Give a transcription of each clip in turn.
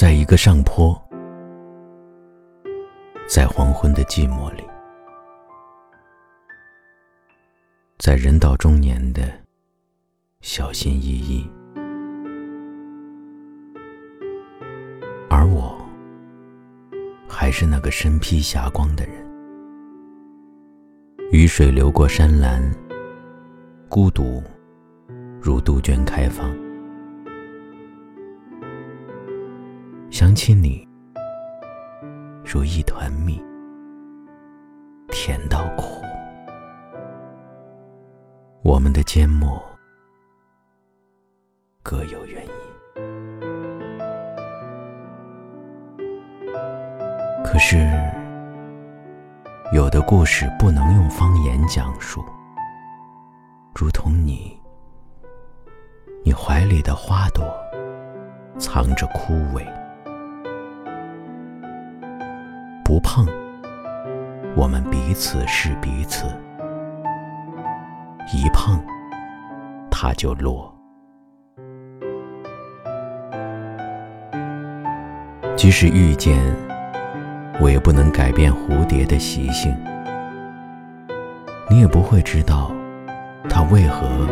在一个上坡，在黄昏的寂寞里，在人到中年的小心翼翼，而我还是那个身披霞光的人。雨水流过山岚，孤独如杜鹃开放。想起你，如一团蜜，甜到苦。我们的缄默各有原因，可是有的故事不能用方言讲述，如同你，你怀里的花朵藏着枯萎。不碰，我们彼此是彼此；一碰，它就落。即使遇见，我也不能改变蝴蝶的习性。你也不会知道，它为何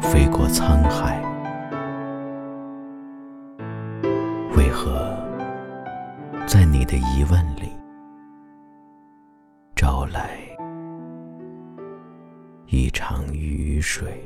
飞过沧海，为何。在你的疑问里，一场雨水。